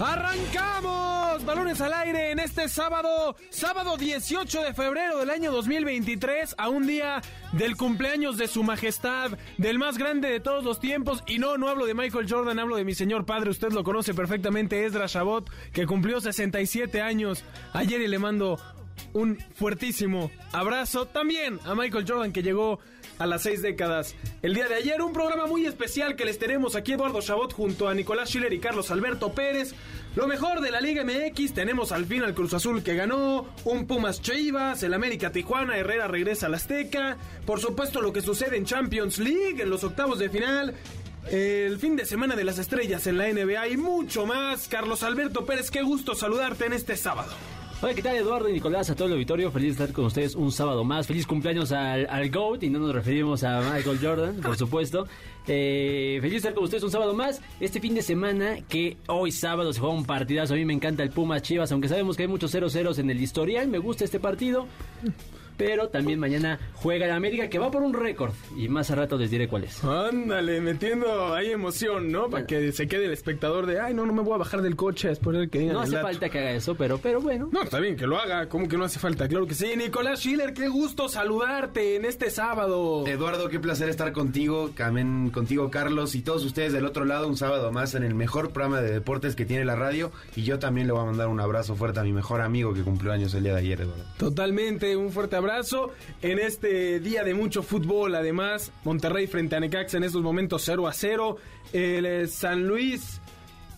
¡Arrancamos! Balones al aire en este sábado, sábado 18 de febrero del año 2023, a un día del cumpleaños de su majestad, del más grande de todos los tiempos. Y no, no hablo de Michael Jordan, hablo de mi señor padre, usted lo conoce perfectamente, Ezra Shabot, que cumplió 67 años ayer y le mando un fuertísimo abrazo también a Michael Jordan que llegó a las seis décadas. El día de ayer, un programa muy especial que les tenemos aquí Eduardo Chabot junto a Nicolás Schiller y Carlos Alberto Pérez. Lo mejor de la Liga MX, tenemos al fin al Cruz Azul que ganó, un Pumas Chivas, el América Tijuana, Herrera regresa al Azteca, por supuesto lo que sucede en Champions League, en los octavos de final, el fin de semana de las estrellas en la NBA y mucho más. Carlos Alberto Pérez, qué gusto saludarte en este sábado. Hola, ¿qué tal Eduardo y Nicolás? A todo el auditorio, feliz de estar con ustedes un sábado más. Feliz cumpleaños al, al GOAT y no nos referimos a Michael Jordan, por supuesto. Eh, feliz de estar con ustedes un sábado más. Este fin de semana, que hoy sábado se juega un partidazo. A mí me encanta el Pumas Chivas, aunque sabemos que hay muchos 0-0 en el historial. Me gusta este partido. Pero también mañana juega el América que va por un récord. Y más a rato les diré cuál es. Ándale, metiendo ahí emoción, ¿no? Para que se quede el espectador de, ay, no, no me voy a bajar del coche después de que digan No hace dato". falta que haga eso, pero, pero bueno. No, está bien que lo haga. ¿Cómo que no hace falta? Claro que sí. Nicolás Schiller, qué gusto saludarte en este sábado. Eduardo, qué placer estar contigo, también contigo Carlos y todos ustedes del otro lado un sábado más en el mejor programa de deportes que tiene la radio y yo también le voy a mandar un abrazo fuerte a mi mejor amigo que cumplió años el día de ayer, Eduardo. Totalmente, un fuerte abrazo en este día de mucho fútbol. Además, Monterrey frente a Necaxa en estos momentos 0 a 0. El eh, San Luis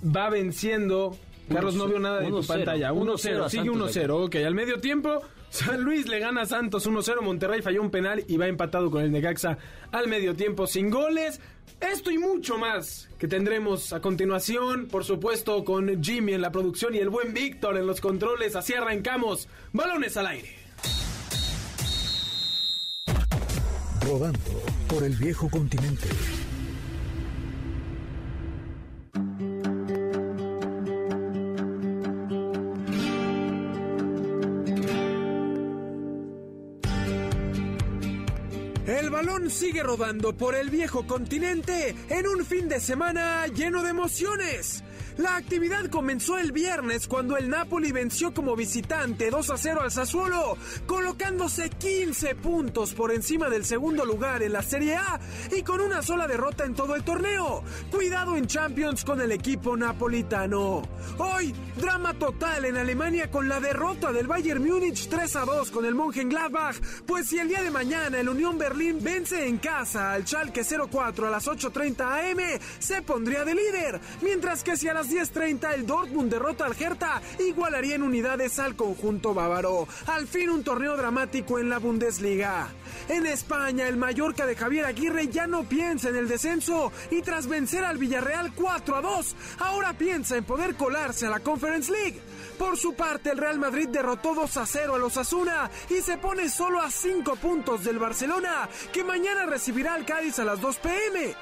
va venciendo. Carlos no vio nada de tu 1-0, pantalla. 1-0, 1-0 sigue Santos 1-0. Ok, al medio tiempo, San Luis le gana a Santos 1-0. Monterrey falló un penal y va empatado con el Necaxa al medio tiempo sin goles. Esto y mucho más que tendremos a continuación, por supuesto, con Jimmy en la producción y el buen Víctor en los controles. Así arrancamos. Balones al aire. Rodando por el viejo continente. El balón sigue rodando por el viejo continente en un fin de semana lleno de emociones. La actividad comenzó el viernes cuando el Napoli venció como visitante 2 a 0 al Sassuolo, colocándose 15 puntos por encima del segundo lugar en la Serie A y con una sola derrota en todo el torneo. Cuidado en Champions con el equipo napolitano. Hoy, drama total en Alemania con la derrota del Bayern Múnich 3 a 2 con el Mönchengladbach, pues si el día de mañana el Unión Berlín vence en casa al Schalke 04 a las 8.30 am, se pondría de líder, mientras que si a las 10.30 el Dortmund derrota al Hertha, igualaría en unidades al conjunto bávaro. Al fin un torneo dramático en la Bundesliga. En España, el Mallorca de Javier Aguirre ya no piensa en el descenso y tras vencer al Villarreal 4 a 2, ahora piensa en poder colarse a la Conference League. Por su parte, el Real Madrid derrotó 2 a 0 a los Asuna y se pone solo a 5 puntos del Barcelona, que mañana recibirá al Cádiz a las 2 pm.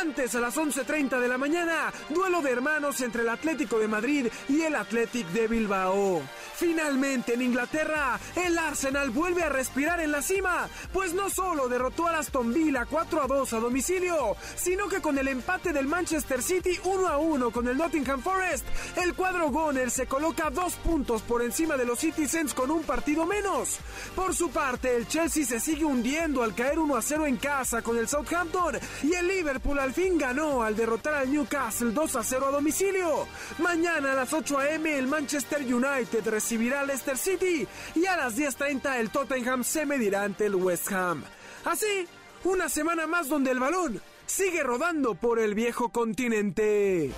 Antes, a las 11.30 de la mañana, duelo de hermanos entre el Atlético de Madrid y el Athletic de Bilbao. Finalmente, en Inglaterra, el Arsenal vuelve a respirar en la cima, pues no solo derrotó al Aston Villa 4 a 2 a domicilio, sino que con el empate del Manchester City 1 a 1 con el Nottingham Forest, el cuadro Goner se coloca dos puntos por encima de los Citizens con un partido menos. Por su parte, el Chelsea se sigue hundiendo al caer 1 a 0 en casa con el Southampton y el Liverpool al fin ganó al derrotar al Newcastle 2 a 0 a domicilio. Mañana a las 8 a.m. el Manchester United recibirá al Leicester City y a las 10.30 el Tottenham se medirá ante el West Ham. Así, una semana más donde el balón sigue rodando por el viejo continente.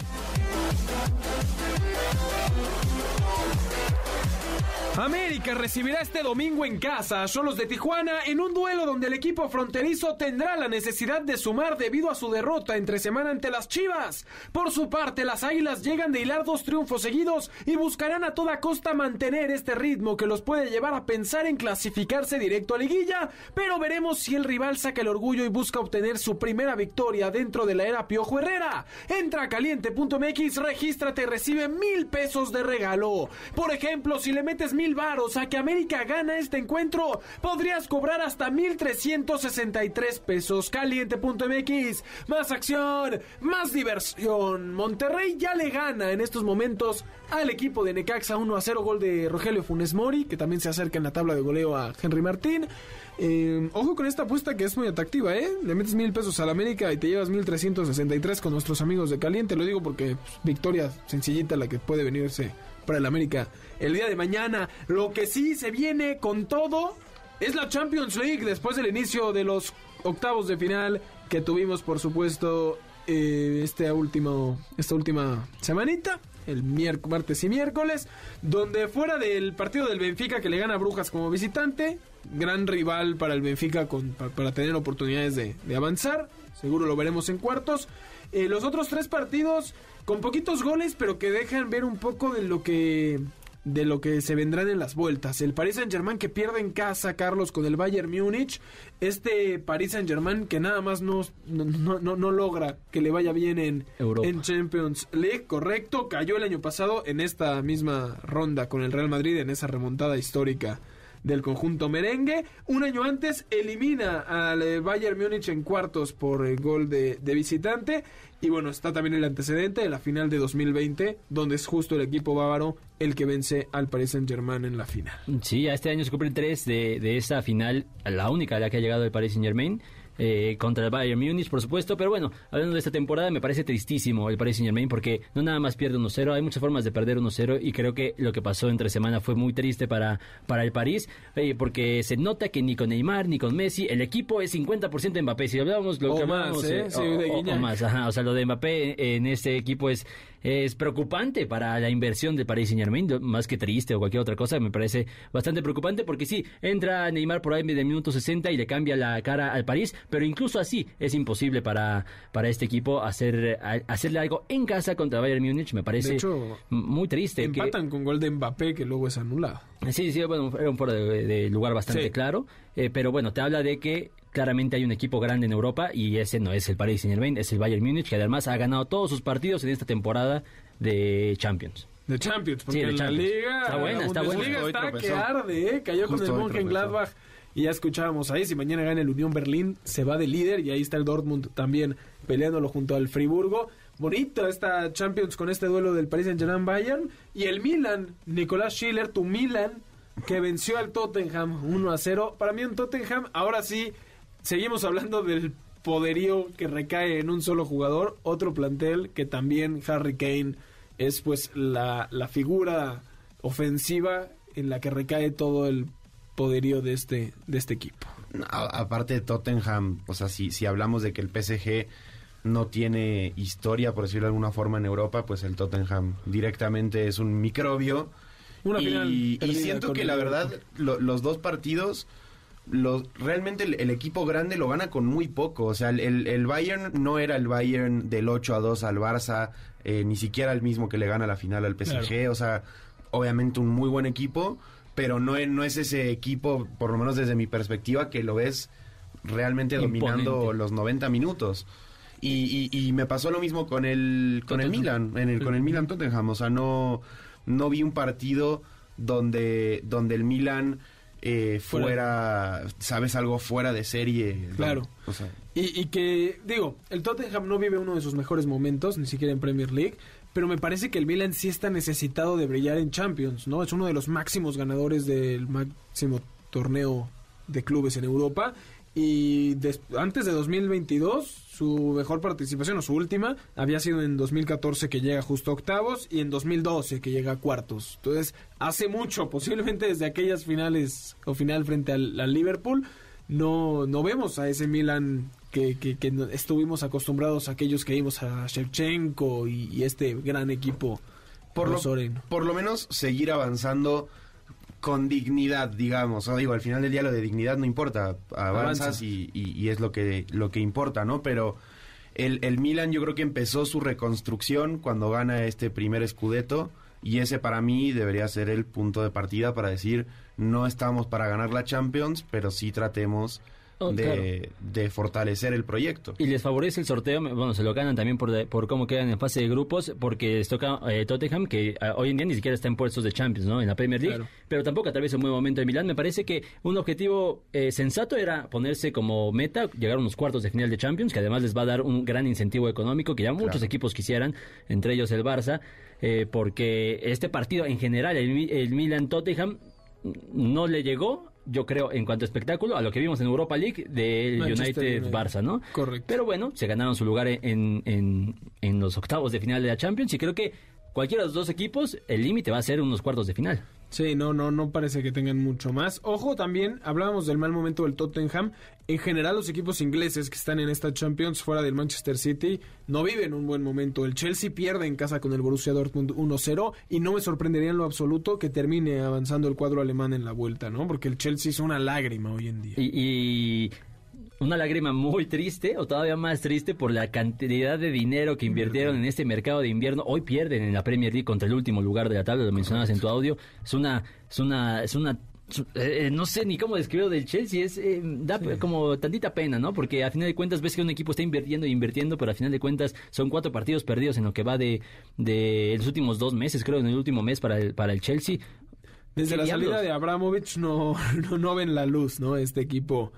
América recibirá este domingo en casa a Cholos de Tijuana en un duelo donde el equipo fronterizo tendrá la necesidad de sumar debido a su derrota entre semana ante las Chivas. Por su parte, las Águilas llegan de hilar dos triunfos seguidos y buscarán a toda costa mantener este ritmo que los puede llevar a pensar en clasificarse directo a liguilla, pero veremos si el rival saca el orgullo y busca obtener su primera victoria dentro de la era Piojo Herrera. Entra a caliente.mx, regístrate y recibe mil pesos de regalo. Por ejemplo, si le metes mil varos a que América gana este encuentro, podrías cobrar hasta 1.363 pesos. Caliente.mx, más acción, más diversión. Monterrey ya le gana en estos momentos al equipo de Necaxa 1 a 0, gol de Rogelio Funes Mori, que también se acerca en la tabla de goleo a Henry Martín. Eh, ojo con esta apuesta que es muy atractiva, ¿eh? Le metes mil pesos al América y te llevas 1363 con nuestros amigos de Caliente. Lo digo porque pues, victoria sencillita la que puede venirse para el América el día de mañana. Lo que sí se viene con todo es la Champions League después del inicio de los octavos de final que tuvimos, por supuesto, eh, este último, esta última semanita. El martes y miércoles, donde fuera del partido del Benfica que le gana a Brujas como visitante, gran rival para el Benfica con, para, para tener oportunidades de, de avanzar, seguro lo veremos en cuartos. Eh, los otros tres partidos con poquitos goles, pero que dejan ver un poco de lo que de lo que se vendrán en las vueltas. El Paris Saint-Germain que pierde en casa, Carlos, con el Bayern Múnich. Este Paris Saint-Germain que nada más no, no, no, no, logra que le vaya bien en, en Champions League, correcto. Cayó el año pasado en esta misma ronda con el Real Madrid, en esa remontada histórica del conjunto merengue. Un año antes elimina al eh, Bayern Múnich en cuartos por el gol de, visitante. Y bueno, está también el antecedente de la final de 2020, donde es justo el equipo bávaro el que vence al Paris Saint Germain en la final. Sí, este año se cumplen tres de, de esa final, la única a la que ha llegado el Paris Saint Germain. Eh, contra el Bayern Múnich, por supuesto. Pero bueno, hablando de esta temporada, me parece tristísimo el Paris Saint Germain porque no nada más pierde 1-0, hay muchas formas de perder 1-0 y creo que lo que pasó entre semana fue muy triste para, para el París eh, porque se nota que ni con Neymar ni con Messi el equipo es 50% Mbappé. Si hablábamos lo o que más, hablábamos, ¿eh? eh, Sí, o, más, ajá, o sea, lo de Mbappé en este equipo es es preocupante para la inversión de Paris Saint Germain, más que triste o cualquier otra cosa, me parece bastante preocupante porque sí, entra Neymar por ahí de minuto 60 y le cambia la cara al París, pero incluso así es imposible para, para este equipo hacer a- hacerle algo en casa contra Bayern Múnich, me parece De hecho, m- muy triste. que- Empatan con gol de Mbappé que luego es anulado. Sí, sí, bueno, era un fuera de, de lugar bastante Sí. claro, eh, pero bueno, te habla de que claramente hay un equipo grande en Europa y ese no es el Paris Saint Germain, es el Bayern Múnich, que además ha ganado todos sus partidos en esta temporada de Champions. De Champions, porque Sí, de en la. Liga. Está buena, la está buena. Hoy está que arde, ¿eh? Cayó Justo con el Mönchengladbach. Y ya escuchábamos ahí, si mañana gana el Unión Berlín, se va de líder. Y ahí está el Dortmund también peleándolo junto al Friburgo. Bonito esta Champions con este duelo del Paris Saint-Germain Bayern. Y el Milan, Nicolás Schiller, tu Milan, que venció al Tottenham 1 a 0. Para mí un Tottenham, ahora sí, seguimos hablando del poderío que recae en un solo jugador. Otro plantel que también Harry Kane es pues la, la figura ofensiva en la que recae todo el poderío de este, de este equipo. A- aparte de Tottenham, o sea, si, si hablamos de que el PSG no tiene historia, por decirlo de alguna forma, en Europa, pues el Tottenham directamente es un microbio. Una y, y siento que la verdad, lo- los dos partidos, los, realmente el, el equipo grande lo gana con muy poco. O sea, el, el- el Bayern no era el Bayern del 8 a 2 al Barça, eh, ni siquiera el mismo que le gana la final al PSG. Claro. O sea, obviamente un muy buen equipo, pero no es, no es ese equipo, por lo menos desde mi perspectiva, que lo ves realmente dominando los 90 minutos. Y, y- y me pasó lo mismo con el con el. Milan, en el, con el Milan Tottenham. O sea, no, no vi un partido donde, donde el Milan eh, Fuera. fuera, sabes, algo fuera de serie. Claro. O sea, Y, y que, digo, el Tottenham no vive uno de sus mejores momentos, ni siquiera en Premier League, pero me parece que el Milan sí está necesitado de brillar en Champions, ¿no? Es uno de los máximos ganadores del máximo torneo de clubes en Europa. Y antes de 2022, su mejor participación, o su última, había sido en 2014 que llega justo a octavos y en 2012 que llega a cuartos. Entonces, hace mucho, posiblemente desde aquellas finales o final frente al Liverpool, no, no vemos a ese Milan que, que- estuvimos acostumbrados a aquellos que vimos a Shevchenko y, y este gran equipo por, lo, por lo menos seguir avanzando con dignidad, digamos. O digo, al final del día lo de dignidad no importa. Avanzas Avanza. y, y- y es lo que, lo que importa, ¿no? Pero el, el Milan yo creo que empezó su reconstrucción cuando gana este primer Scudetto. Y ese para mí debería ser el punto de partida para decir, no estamos para ganar la Champions, pero sí tratemos Oh, de, claro. de fortalecer el proyecto. Y les favorece el sorteo, bueno, se lo ganan también por, por cómo quedan en fase de grupos, porque les toca eh, Tottenham, que eh, hoy en día ni siquiera está en puestos de Champions, ¿no? En la Premier League, Claro. pero tampoco atraviesa un buen momento de Milán. Me parece que un objetivo eh, sensato era ponerse como meta, llegar a unos cuartos de final de Champions, que además les va a dar un gran incentivo económico, que ya muchos Claro. equipos quisieran, entre ellos el Barça, eh, porque este partido en general, el, el Milan-Tottenham, no le llegó, yo creo, en cuanto a espectáculo, a lo que vimos en Europa League del Manchester United United. Barça, ¿no? Correcto. Pero bueno, se ganaron su lugar en, en, en los octavos de final de la Champions y creo que cualquiera de los dos equipos, el límite va a ser unos cuartos de final. Sí, no, no, no parece que tengan mucho más. Ojo, también hablábamos del mal momento del Tottenham. En general, los equipos ingleses que están en esta Champions fuera del Manchester City no viven un buen momento. El Chelsea pierde en casa con el Borussia Dortmund 1-0 y no me sorprendería en lo absoluto que termine avanzando el cuadro alemán en la vuelta, ¿no? Porque el Chelsea es una lágrima hoy en día. Y, y una lágrima muy triste, o todavía más triste, por la cantidad de dinero que invirtieron en este mercado de invierno. Hoy pierden en la Premier League contra el último lugar de la tabla, lo mencionabas en tu audio. Es una, es una, es una eh, no sé ni cómo describirlo del Chelsea, es eh, da como tantita pena, ¿no? Porque a final de cuentas ves que un equipo está invirtiendo y invirtiendo, pero a final de cuentas son cuatro partidos perdidos en lo que va de, de los últimos dos meses, creo, en el último mes para el, para el Chelsea. Desde ¿Qué la diablos? salida de Abramovich no, no, no ven la luz, ¿no? Este equipo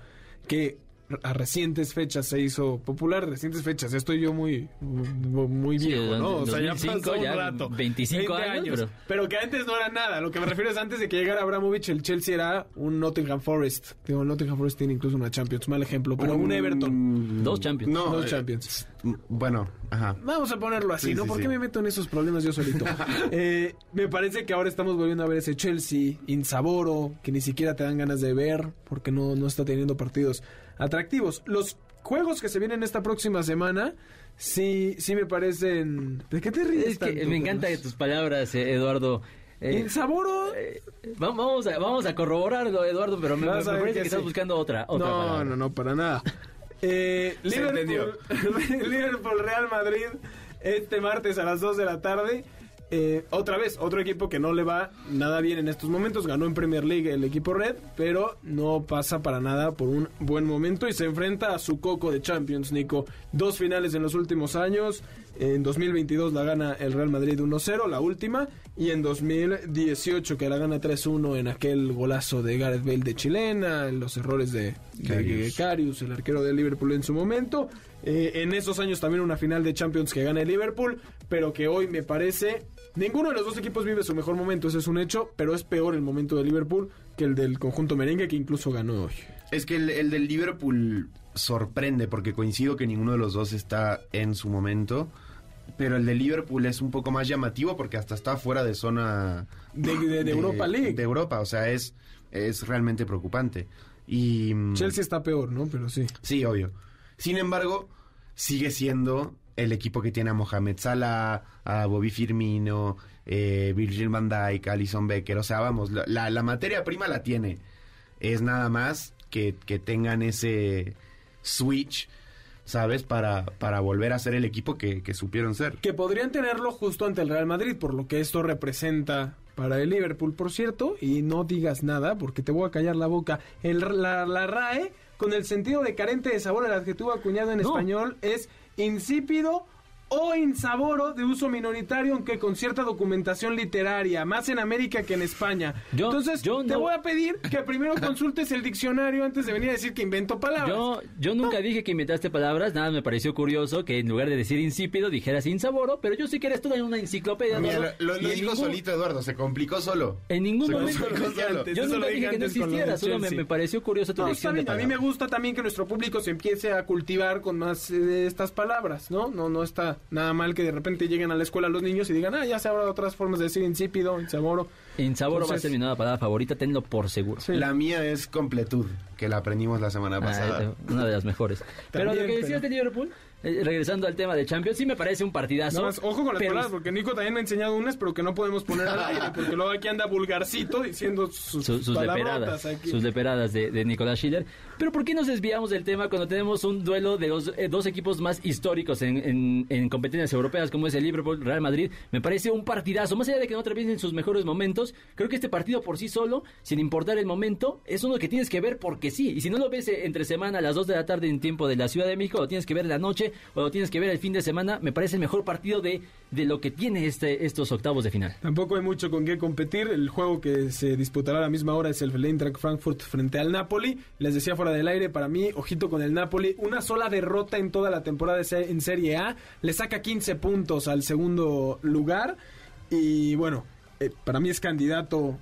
que a recientes fechas se hizo popular, recientes fechas, estoy yo muy muy, muy Sí, viejo, ¿no? O sea, ya 2005, pasó un ya rato. 25 años, pero... pero- que antes no era nada, lo que me refiero es antes de que llegara Abramovich, el Chelsea era un Nottingham Forest. Digo, el Nottingham Forest tiene incluso una Champions, mal ejemplo, pero un Everton. Dos Champions. No, Dos eh, Champions. Bueno, ajá. Vamos a ponerlo así, Sí, ¿no? sí, ¿Por sí. qué me meto en esos problemas yo solito? Eh, me parece que ahora estamos volviendo a ver ese Chelsea insaboro, que ni siquiera te dan ganas de ver, porque no, no está teniendo partidos atractivos. Los juegos que se vienen esta próxima semana, sí, sí me parecen... ¿De qué te ríes Es que tanto, me encanta tus palabras, eh, Eduardo. Eh, Insaboro... eh, va- vamos, a, vamos a corroborarlo, Eduardo, pero me, me Vas a ver parece que que estás buscando otra, otra no, palabra. no, no, para nada. Eh, Liverpool, Liverpool Real Madrid este martes a las 2 de la tarde. Eh, otra vez, otro equipo que no le va nada bien en estos momentos. Ganó en Premier League el equipo Red, pero no pasa para nada por un buen momento y se enfrenta a su coco de Champions, Nico. Dos finales en los últimos años. En 2022 la gana el Real Madrid 1-0, la última. Y en 2018 que la gana 3-1 en aquel golazo de Gareth Bale de chilena, en los errores de. Karius, el arquero de Liverpool en su momento. Eh, en esos años también una final de Champions que gana el Liverpool, pero que hoy me parece... Ninguno de los dos equipos vive su mejor momento, ese es un hecho, pero es peor el momento de Liverpool que el del conjunto merengue que incluso ganó hoy. Es que el, el del Liverpool sorprende porque coincido que ninguno de los dos está en su momento. Pero el de Liverpool es un poco más llamativo porque hasta está fuera de zona De, de- de Europa League. De Europa, o sea, es, es realmente preocupante. Y mm, Chelsea está peor, ¿no? Pero sí. Sí, obvio. Sin embargo, sigue siendo el equipo que tiene a Mohamed Salah, a Bobby Firmino, eh, Virgil van Dijk, Alison Becker. O sea, vamos, la, materia prima la tiene. Es nada más que, que tengan ese switch, ¿sabes? Para, para volver a ser el equipo que, que supieron ser. Que podrían tenerlo justo ante el Real Madrid, por lo que esto representa para el Liverpool, por cierto, y no digas nada porque te voy a callar la boca. El, la, la RAE, con el sentido de carente de sabor, el adjetivo acuñado en No. español es insípido o insaboro de uso minoritario, aunque con cierta documentación literaria, más en América que en España. Yo- Entonces, yo te no- voy a pedir que primero consultes el diccionario antes de venir a decir que invento palabras. Yo, yo nunca dije que inventaste palabras, nada me pareció curioso que en lugar de decir insípido dijeras insaboro, pero yo sí que eres toda una enciclopedia. Mira, lo, lo- lo en dijo ningún- solito Eduardo, se complicó solo. En ningún Se momento. complicó solo. antes. Yo Eso lo nunca dije dije que no lo existiera, solo me, pareció curiosa tu No, lección de. A mí me gusta también que nuestro público se empiece a cultivar con más eh, estas palabras, ¿no? No no está nada mal que de repente lleguen a la escuela los niños y digan, ah, ya se habrá otras formas de decir insípido, insaboro. Insaboro va a ser mi nueva palabra favorita, tenlo por seguro. Sí. La mía es completud, que la aprendimos la semana Ah, pasada. una de las mejores. Pero lo que decías pero- de Liverpool, eh, regresando al tema de Champions, sí me parece un partidazo. Ojo con las pero- palabras, porque Nico también me ha enseñado unas, pero que no podemos poner al aire, porque luego aquí anda vulgarcito diciendo sus, Su- sus leperadas, aquí. sus leperadas de, de Nicolás Schiller. Pero ¿por qué nos desviamos del tema cuando tenemos un duelo de los eh, dos equipos más históricos en, en- en competencias europeas como es el Liverpool Real Madrid? Me parece un partidazo. Más allá de que no atraviesen sus mejores momentos, creo que este partido por sí solo, sin importar el momento, es uno que tienes que ver porque sí. Y si no lo ves eh, entre semana a las 2 de la tarde en tiempo de la Ciudad de México, lo tienes que ver en la noche o lo tienes que ver el fin de semana, me parece el mejor partido de, de lo que tiene este, estos octavos de final. Tampoco hay mucho con qué competir. El juego que se disputará a la misma hora es el Eintracht Frankfurt frente al Napoli. Les decía fuera del aire, para mí, ojito con el Napoli. Una sola derrota en toda la temporada en Serie A. Le saca 15 puntos al segundo lugar. Y bueno, eh, para mí es candidato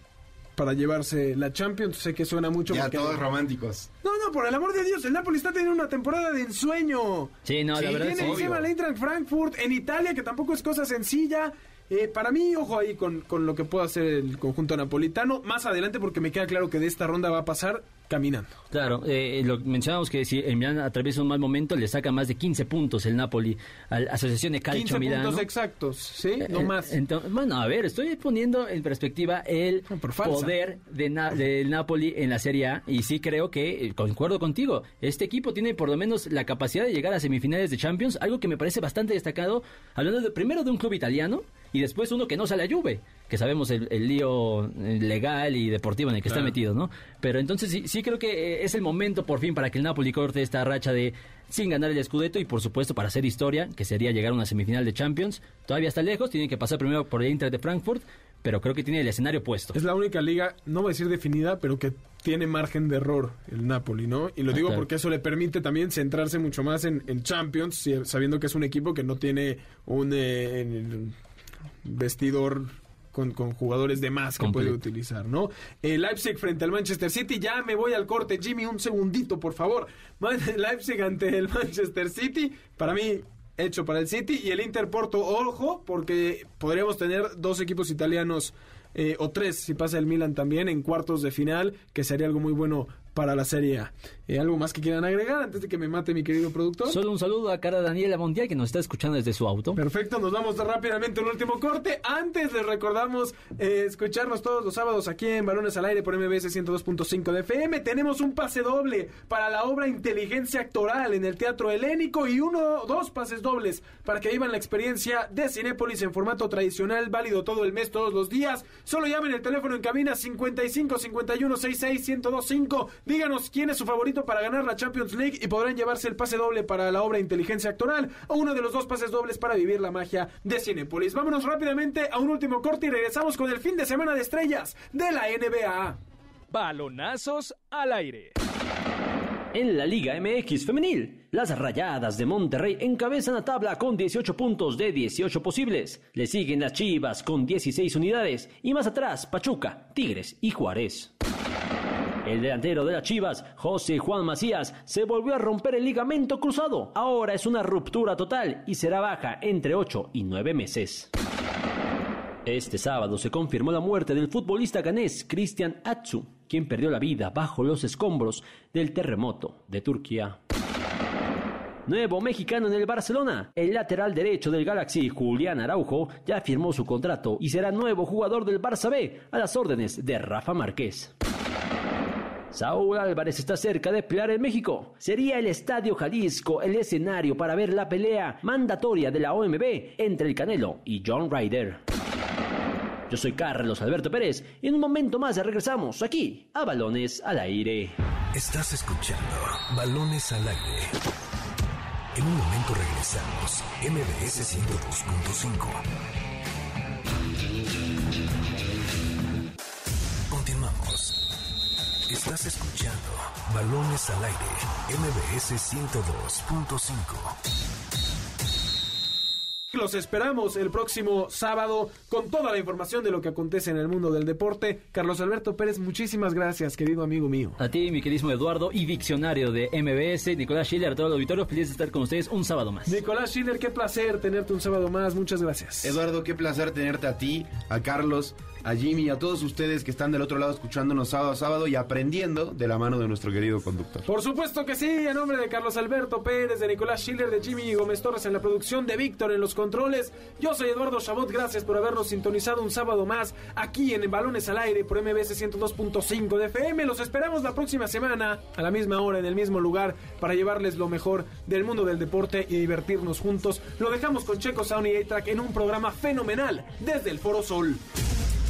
para llevarse la Champions. Sé que suena mucho Ya porque- todos románticos. No, no, por el amor de Dios, el Napoli está teniendo una temporada de ensueño. Sí, no, la Sí, verdad Tiene sí. encima el Eintracht Frankfurt en Italia, que tampoco es cosa sencilla. Eh, para mí, ojo ahí con, con lo que pueda hacer el conjunto napolitano. Más adelante, porque me queda claro que de esta ronda va a pasar caminando. Claro, eh, lo mencionamos que si el Milán atraviesa un mal momento, le saca más de 15 puntos el Napoli a la Asociación de 15 Calcio Milano. puntos exactos, ¿sí? No Eh, más. entonces, bueno, a ver, estoy poniendo en perspectiva el falsa. poder de Na- del Napoli en la Serie A y sí creo que, eh, concuerdo contigo, este equipo tiene por lo menos la capacidad de llegar a semifinales de Champions, algo que me parece bastante destacado, hablando de, primero de un club italiano y después uno que no sale a Juve, que sabemos el, el lío legal y deportivo en el que está metido, ¿no? Pero entonces sí, sí creo que eh, es el momento por fin para que el Napoli corte esta racha de sin ganar el Scudetto y por supuesto para hacer historia, que sería llegar a una semifinal de Champions. Todavía está lejos, tiene que pasar primero por el Inter de Frankfurt, pero creo que tiene el escenario puesto. Es la única liga, no voy a decir definida, pero que tiene margen de error el Napoli, ¿no? Y lo Ah, digo claro. porque eso le permite también centrarse mucho más en, en Champions, sabiendo que es un equipo que no tiene un eh, vestidor con, con jugadores de más que puede utilizar, ¿no? El Leipzig frente al Manchester City, ya me voy al corte, Jimmy, un segundito, por favor. Leipzig ante el Manchester City, para mí hecho para el City y el Inter Porto, ojo, porque podríamos tener dos equipos italianos eh, o tres si pasa el Milan también en cuartos de final, que sería algo muy bueno para la Serie A. Eh, ¿Algo más que quieran agregar antes de que me mate mi querido productor? Solo un saludo a cara Daniela Montiel que nos está escuchando desde su auto. Perfecto, nos vamos rápidamente a un último corte. Antes les recordamos eh, escucharnos todos los sábados aquí en Balones al Aire por MBS 102.5 de FM. Tenemos un pase doble para la obra Inteligencia Actoral en el Teatro Helénico y uno dos pases dobles para que vivan la experiencia de Cinépolis en formato tradicional, válido todo el mes, todos los días. Solo llamen el teléfono en cabina 55 51 66 1025. Díganos quién es su favorito para ganar la Champions League y podrán llevarse el pase doble para la obra Inteligencia Actoral o uno de los dos pases dobles para vivir la magia de Cinépolis. Vámonos rápidamente a un último corte y regresamos con el fin de semana de estrellas de la NBA. Balonazos al aire. En la Liga MX femenil, las Rayadas de Monterrey encabezan la tabla con 18 puntos de 18 posibles. Le siguen las Chivas con 16 unidades y más atrás Pachuca, Tigres y Juárez. El delantero de las Chivas, José Juan Macías, se volvió a romper el ligamento cruzado. Ahora es una ruptura total y será baja entre 8 y 9 meses. Este sábado se confirmó la muerte del futbolista ganés Cristian Atsu, quien perdió la vida bajo los escombros del terremoto de Turquía. Nuevo mexicano en el Barcelona. El lateral derecho del Galaxy, Julián Araujo, ya firmó su contrato y será nuevo jugador del Barça B a las órdenes de Rafa Márquez. Saúl Álvarez está cerca de pelear en México. Sería el Estadio Jalisco el escenario para ver la pelea mandatoria de la OMB entre el Canelo y John Ryder. Yo soy Carlos Alberto Pérez y en un momento más regresamos aquí a Balones al Aire. Estás escuchando Balones al aire. En un momento regresamos. MBS 102.5. Estás escuchando Balones al aire. MBS 102.5. Los esperamos el próximo sábado con toda la información de lo que acontece en el mundo del deporte. Carlos Alberto Pérez, muchísimas gracias, querido amigo mío. A ti, mi queridísimo Eduardo y diccionario de MBS, Nicolás Schiller, a todo el auditorio, feliz de estar con ustedes un sábado más. Nicolás Schiller, qué placer tenerte un sábado más. Muchas gracias. Eduardo, qué placer tenerte a ti, a Carlos, a Jimmy y a todos ustedes que están del otro lado escuchándonos sábado a sábado y aprendiendo de la mano de nuestro querido conductor. Por supuesto que sí, a nombre de Carlos Alberto Pérez, de Nicolás Schiller, de Jimmy Gómez Torres en la producción, de Víctor en los controles. Yo soy Eduardo Chabot, gracias por habernos sintonizado un sábado más aquí en Balones al Aire por MBS 102.5 de FM. Los esperamos la próxima semana a la misma hora, en el mismo lugar, para llevarles lo mejor del mundo del deporte y divertirnos juntos. Lo dejamos con Checo Sound y A-Track en un programa fenomenal desde el Foro Sol.